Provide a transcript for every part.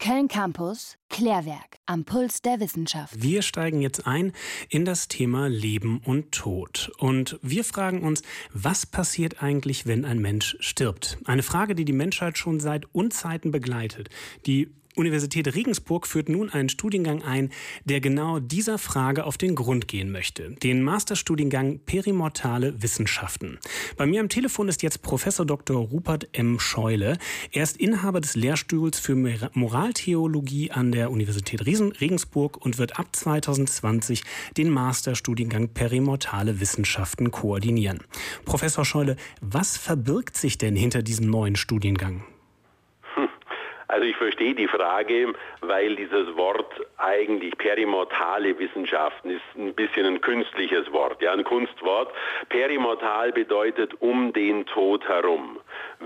Köln Campus, Klärwerk, am Puls der Wissenschaft. Wir steigen jetzt ein in das Thema Leben und Tod. Und wir fragen uns, was passiert eigentlich, wenn ein Mensch stirbt? Eine Frage, die die Menschheit schon seit Unzeiten begleitet, die Universität Regensburg führt nun einen Studiengang ein, der genau dieser Frage auf den Grund gehen möchte. Den Masterstudiengang Perimortale Wissenschaften. Bei mir am Telefon ist jetzt Professor Dr. Rupert M. Scheule. Er ist Inhaber des Lehrstuhls für Moraltheologie an der Universität Regensburg und wird ab 2020 den Masterstudiengang Perimortale Wissenschaften koordinieren. Professor Scheule, was verbirgt sich denn hinter diesem neuen Studiengang? Also ich verstehe die Frage, weil dieses Wort eigentlich perimortale Wissenschaften ist ein bisschen ein künstliches Wort, ja, ein Kunstwort. Perimortal bedeutet um den Tod herum.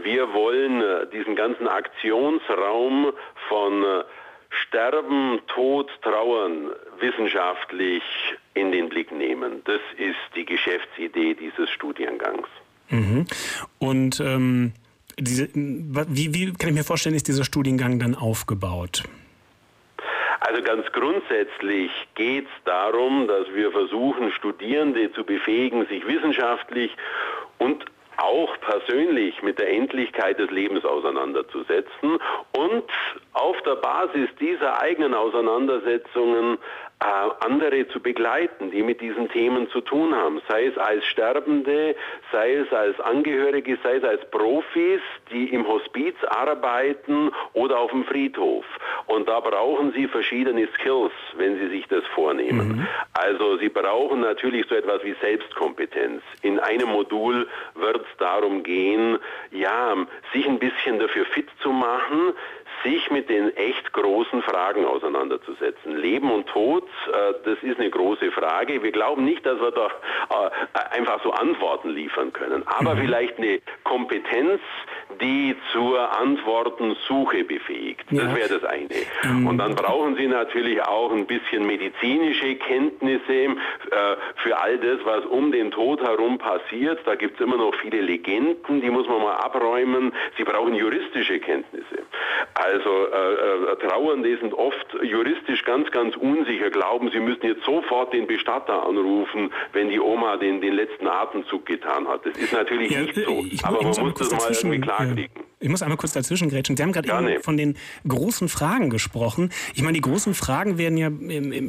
Wir wollen äh, diesen ganzen Aktionsraum von äh, Sterben, Tod, Trauern wissenschaftlich in den Blick nehmen. Das ist die Geschäftsidee dieses Studiengangs. Mhm. Und ähm diese, wie, wie kann ich mir vorstellen, ist dieser Studiengang dann aufgebaut? Also ganz grundsätzlich geht es darum, dass wir versuchen, Studierende zu befähigen, sich wissenschaftlich und auch persönlich mit der Endlichkeit des Lebens auseinanderzusetzen und auf der Basis dieser eigenen Auseinandersetzungen äh, andere zu begleiten, die mit diesen Themen zu tun haben, sei es als Sterbende, sei es als Angehörige, sei es als Profis, die im Hospiz arbeiten oder auf dem Friedhof. Und da brauchen sie verschiedene Skills, wenn sie sich das vornehmen. Mhm. Also sie brauchen natürlich so etwas wie Selbstkompetenz. In einem Modul wird es darum gehen, ja, sich ein bisschen dafür fit zu machen, sich mit den echt großen Fragen auseinanderzusetzen. Leben und Tod, äh, das ist eine große Frage. Wir glauben nicht, dass wir da äh, einfach so Antworten liefern können, aber mhm. vielleicht eine Kompetenz, die zur Antwortensuche befähigt. Das ja. wäre das eine. Ähm. Und dann brauchen Sie natürlich auch ein bisschen medizinische Kenntnisse äh, für all das, was um den Tod herum passiert. Da gibt es immer noch viele Legenden, die muss man mal abräumen. Sie brauchen juristische Kenntnisse. Also äh, äh, Trauernde sind oft juristisch ganz, ganz unsicher, glauben, sie müssen jetzt sofort den Bestatter anrufen, wenn die Oma den, den letzten Atemzug getan hat. Das ist natürlich ja, nicht so. Aber man muss das mal irgendwie klarkriegen. Ich muss einmal kurz dazwischen grätschen. Sie haben gerade eben von den großen Fragen gesprochen. Ich meine, die großen Fragen werden ja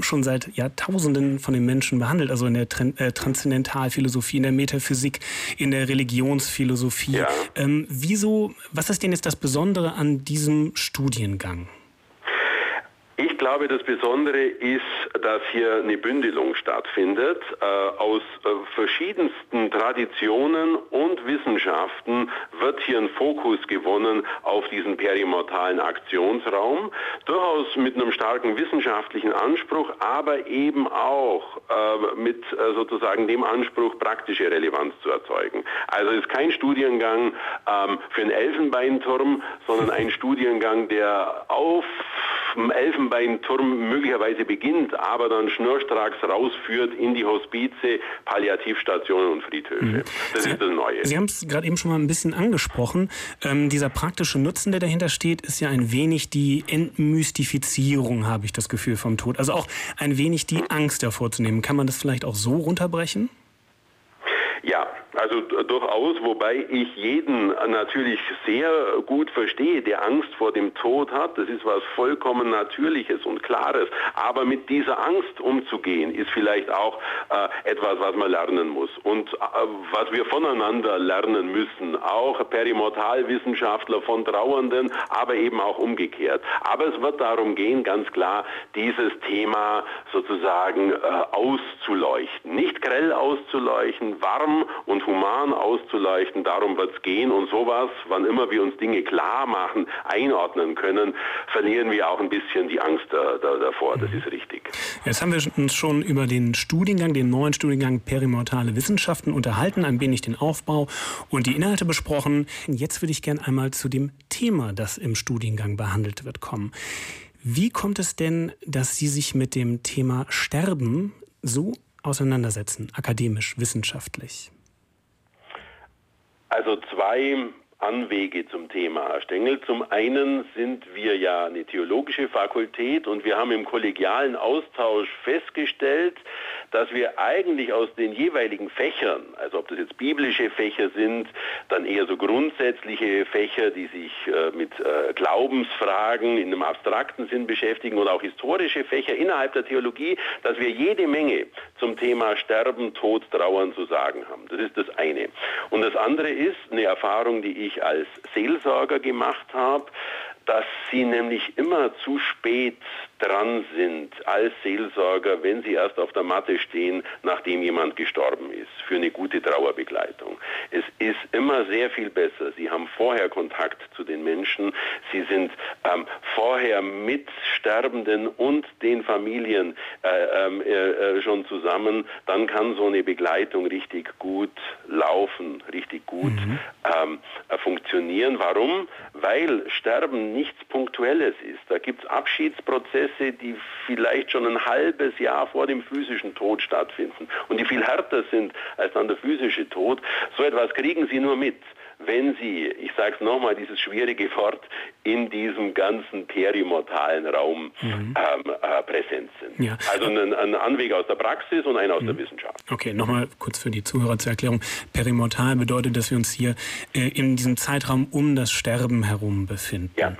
schon seit Jahrtausenden von den Menschen behandelt. Also in der äh, Transzendentalphilosophie, in der Metaphysik, in der Religionsphilosophie. Ja. Ähm, wieso, was ist denn jetzt das Besondere an diesem Studiengang? Ich glaube, das Besondere ist, dass hier eine Bündelung stattfindet. Äh, aus äh, verschiedensten Traditionen und Wissenschaften wird hier ein Fokus gewonnen auf diesen perimortalen Aktionsraum. Durchaus mit einem starken wissenschaftlichen Anspruch, aber eben auch äh, mit sozusagen dem Anspruch, praktische Relevanz zu erzeugen. Also es ist kein Studiengang ähm, für einen Elfenbeinturm, sondern ein Studiengang, der auf dem Elfenbeinturm möglicherweise beginnt, aber dann schnurstracks rausführt in die Hospize, Palliativstationen und Friedhöfe. Mhm. Das Sie, ist das Neue. Sie haben es gerade eben schon mal ein bisschen angesprochen. Ähm, dieser praktische Nutzen, der dahinter steht, ist ja ein wenig die Entmystifizierung, habe ich das Gefühl, vom Tod. Also auch ein wenig die Angst davor zu nehmen. Kann man das vielleicht auch so runterbrechen? Ja, also durchaus, wobei ich jeden natürlich sehr gut verstehe, der Angst vor dem Tod hat. Das ist was vollkommen Natürliches und Klares. Aber mit dieser Angst umzugehen, ist vielleicht auch äh, etwas, was man lernen muss. Und äh, was wir voneinander lernen müssen, auch Perimortalwissenschaftler von Trauernden, aber eben auch umgekehrt. Aber es wird darum gehen, ganz klar, dieses Thema sozusagen äh, auszuleuchten. Nicht grell auszuleuchten, warm und human auszuleuchten, darum wird es gehen und sowas, wann immer wir uns Dinge klar machen, einordnen können, verlieren wir auch ein bisschen die Angst da, da, davor, das ist richtig. Jetzt haben wir uns schon über den Studiengang, den neuen Studiengang Perimortale Wissenschaften unterhalten, ein wenig den Aufbau und die Inhalte besprochen. Jetzt würde ich gerne einmal zu dem Thema, das im Studiengang behandelt wird, kommen. Wie kommt es denn, dass Sie sich mit dem Thema Sterben so auseinandersetzen, akademisch, wissenschaftlich? Also zwei Anwege zum Thema, Herr Stengel. Zum einen sind wir ja eine theologische Fakultät und wir haben im kollegialen Austausch festgestellt, dass wir eigentlich aus den jeweiligen Fächern, also ob das jetzt biblische Fächer sind, dann eher so grundsätzliche Fächer, die sich äh, mit äh, Glaubensfragen in einem abstrakten Sinn beschäftigen oder auch historische Fächer innerhalb der Theologie, dass wir jede Menge zum Thema Sterben, Tod, Trauern zu sagen haben. Das ist das eine. Und das andere ist eine Erfahrung, die ich als Seelsorger gemacht habe, dass sie nämlich immer zu spät dran sind als Seelsorger, wenn sie erst auf der Matte stehen, nachdem jemand gestorben ist, für eine gute Trauerbegleitung. Es ist immer sehr viel besser. Sie haben vorher Kontakt zu den Menschen. Sie sind ähm, vorher mit Sterbenden und den Familien äh, ähm, äh, äh, schon zusammen. Dann kann so eine Begleitung richtig gut laufen, richtig gut mhm. ähm, äh, funktionieren. Warum? Weil Sterben nichts Punktuelles ist. Da gibt es Abschiedsprozesse, die vielleicht schon ein halbes Jahr vor dem physischen Tod stattfinden und die viel härter sind als dann der physische Tod. So etwas kriegen Sie nur mit wenn Sie, ich sage es nochmal, dieses schwierige Wort, in diesem ganzen perimortalen Raum mhm. ähm, äh, präsent sind. Ja. Also ein, ein, Anweg aus der Praxis und einer aus mhm. der Wissenschaft. Okay, nochmal kurz für die Zuhörer zur Erklärung. Perimortal bedeutet, dass wir uns hier äh, in diesem Zeitraum um das Sterben herum befinden. Ja.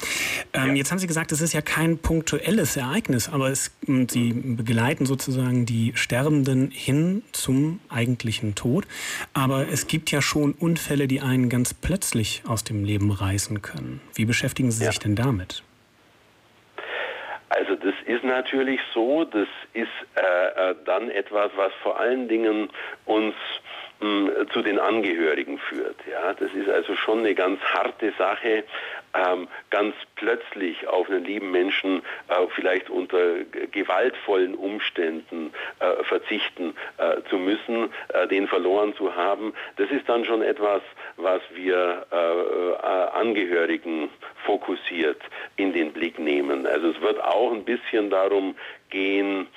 Ähm, ja. Jetzt haben Sie gesagt, es ist ja kein punktuelles Ereignis, aber es, Sie begleiten sozusagen die Sterbenden hin zum eigentlichen Tod. Aber es gibt ja schon Unfälle, die einen ganz plötzlich aus dem Leben reißen können. Wie beschäftigen Sie sich denn damit? Also das ist natürlich so, das ist äh, äh dann etwas, was vor allen Dingen uns mh, zu den Angehörigen führt. Ja, das ist also schon eine ganz harte Sache, ähm, ganz plötzlich auf einen lieben Menschen äh, vielleicht unter gewaltvollen Umständen äh, verzichten äh, zu müssen, äh, den verloren zu haben. Das ist dann schon etwas, was wir äh, äh, Angehörigen fokussiert in den Blick nehmen. Also es wird auch ein bisschen darum gehen,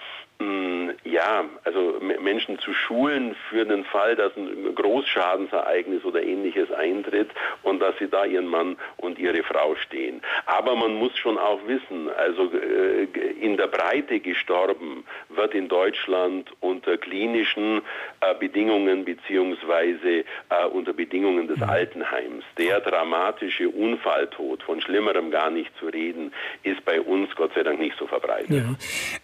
ja, also Menschen zu schulen für den Fall, dass ein Großschadensereignis oder ähnliches eintritt und dass sie da ihren Mann und ihre Frau stehen. Aber man muss schon auch wissen, also äh, in der Breite gestorben wird in Deutschland unter klinischen äh, Bedingungen beziehungsweise äh, unter Bedingungen des mhm. Altenheims. Der dramatische Unfalltod, von Schlimmerem gar nicht zu reden, ist bei uns Gott sei Dank nicht so verbreitet. Ja.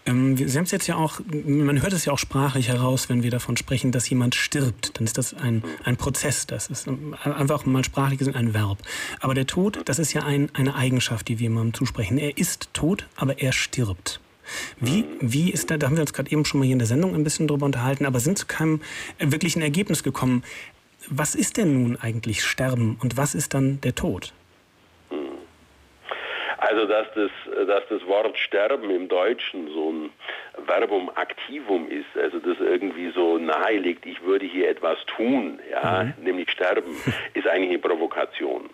Ähm, Sie haben es jetzt ja auch auch, man hört es ja auch sprachlich heraus, wenn wir davon sprechen, dass jemand stirbt. Dann ist das ein, ein Prozess. Das ist einfach mal sprachlich gesehen ein Verb. Aber der Tod, das ist ja ein, eine Eigenschaft, die wir jemandem zusprechen. Er ist tot, aber er stirbt. Wie, wie ist da, da haben wir uns gerade eben schon mal hier in der Sendung ein bisschen drüber unterhalten, aber sind zu keinem wirklichen Ergebnis gekommen. Was ist denn nun eigentlich Sterben und was ist dann der Tod? Also dass das, dass das Wort Sterben im Deutschen so ein Verbum Aktivum ist, also das irgendwie so nahelegt, ich würde hier etwas tun, ja, mhm. nämlich sterben, ist eigentlich eine Provokation.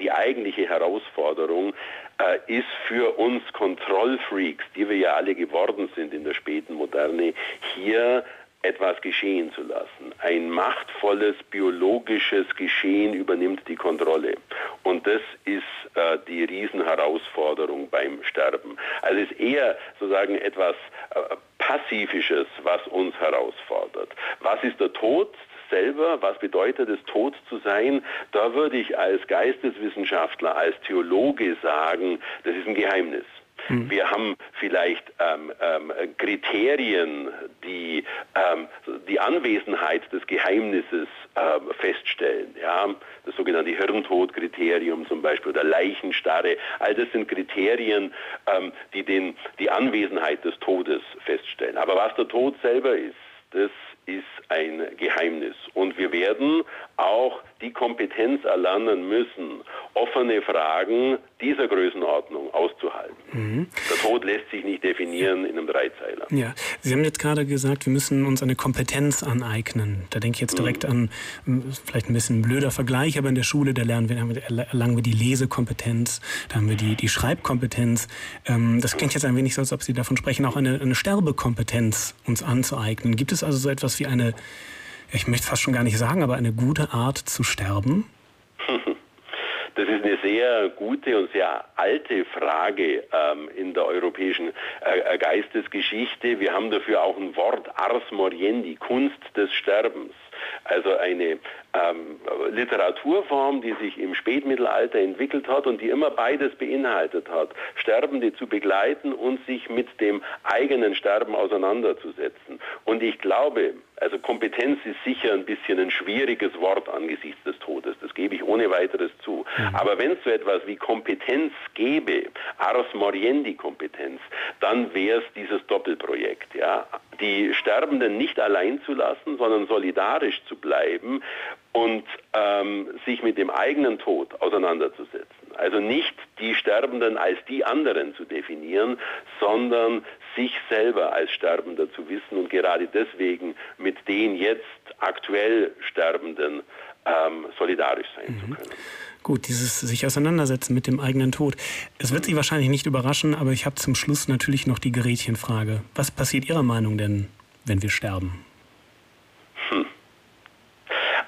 Die eigentliche Herausforderung äh, ist für uns Kontrollfreaks, die wir ja alle geworden sind in der späten Moderne, hier etwas geschehen zu lassen. Ein machtvolles biologisches Geschehen übernimmt die Kontrolle. Und das ist äh, die Riesenherausforderung beim Sterben. Also es ist eher sozusagen etwas äh, Pazifisches, was uns herausfordert. Was ist der Tod? Selber, was bedeutet es, tot zu sein, da würde ich als Geisteswissenschaftler, als Theologe sagen, das ist ein Geheimnis. Mhm. Wir haben vielleicht ähm, ähm, Kriterien, die ähm, die Anwesenheit des Geheimnisses ähm, feststellen. Ja? Das sogenannte Hirntodkriterium zum Beispiel oder Leichenstarre. All das sind Kriterien, ähm, die den, die Anwesenheit des Todes feststellen. Aber was der Tod selber ist, das ist ein Geheimnis. Und wir werden auch die Kompetenz erlernen müssen, offene Fragen dieser Größenordnung auszuhalten. Mhm. Der Tod lässt sich nicht definieren in einem Dreizeiler. Ja, Sie haben jetzt gerade gesagt, wir müssen uns eine Kompetenz aneignen. Da denke ich jetzt direkt mhm. an, vielleicht ein bisschen ein blöder Vergleich, aber in der Schule, da lernen wir, erlangen wir die Lesekompetenz, da haben wir die, die Schreibkompetenz. Ähm, das klingt jetzt ein wenig so, als ob Sie davon sprechen, auch eine, eine Sterbekompetenz uns anzueignen. Gibt es also so etwas wie eine, ich möchte fast schon gar nicht sagen, aber eine gute Art zu sterben? Das ist eine sehr gute und sehr alte Frage ähm, in der europäischen äh, Geistesgeschichte. Wir haben dafür auch ein Wort Ars Moriendi, Kunst des Sterbens. Also eine ähm, Literaturform, die sich im Spätmittelalter entwickelt hat und die immer beides beinhaltet hat. Sterbende zu begleiten und sich mit dem eigenen Sterben auseinanderzusetzen. Und ich glaube, also Kompetenz ist sicher ein bisschen ein schwieriges Wort angesichts des Todes, das gebe ich ohne weiteres zu. Mhm. Aber wenn es so etwas wie Kompetenz gäbe, Ars Moriendi Kompetenz, dann wäre es dieses Doppelprojekt. Ja? Die Sterbenden nicht allein zu lassen, sondern solidarisch zu bleiben und ähm, sich mit dem eigenen Tod auseinanderzusetzen. Also nicht die Sterbenden als die anderen zu definieren, sondern sich selber als Sterbender zu wissen und gerade deswegen mit den jetzt aktuell Sterbenden ähm, solidarisch sein mhm. zu können. Gut, dieses sich auseinandersetzen mit dem eigenen Tod. Es wird Sie wahrscheinlich nicht überraschen, aber ich habe zum Schluss natürlich noch die Gerätchenfrage. Was passiert Ihrer Meinung denn, wenn wir sterben?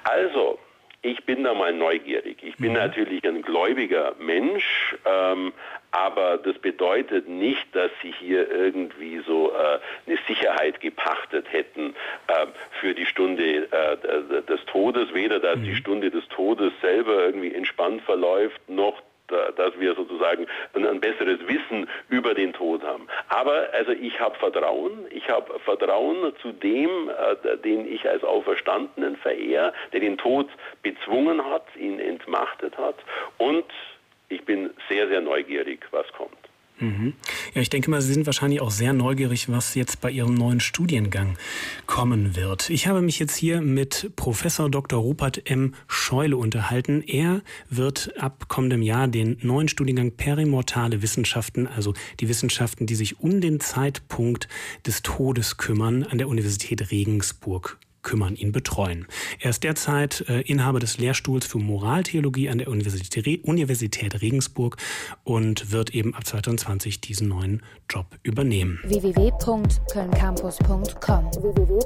Also, ich bin da mal neugierig. Ich bin mhm. natürlich ein gläubiger Mensch, ähm, aber das bedeutet nicht, dass sie hier irgendwie so äh, eine Sicherheit gepachtet hätten äh, für die Stunde äh, des Todes, weder dass mhm. die Stunde des Todes selber irgendwie entspannt verläuft, noch dass wir sozusagen ein, ein, besseres Wissen über den Tod haben. Aber also ich habe Vertrauen, ich habe Vertrauen zu dem, äh, den ich als Auferstandenen verehre, der den Tod bezwungen hat, ihn entmachtet hat und ich bin sehr, sehr neugierig, was kommt. Mhm. Ja, ich denke mal, Sie sind wahrscheinlich auch sehr neugierig, was jetzt bei Ihrem neuen Studiengang kommen wird. Ich habe mich jetzt hier mit Professor Dr. Rupert M. Scheule unterhalten. Er wird ab kommendem Jahr den neuen Studiengang Perimortale Wissenschaften, also die Wissenschaften, die sich um den Zeitpunkt des Todes kümmern, an der Universität Regensburg kümmern, ihn betreuen. Er ist derzeit äh, Inhaber des Lehrstuhls für Moraltheologie an der Universität, Regensburg und wird eben ab 2020 diesen neuen Job übernehmen. www.kölncampus.com www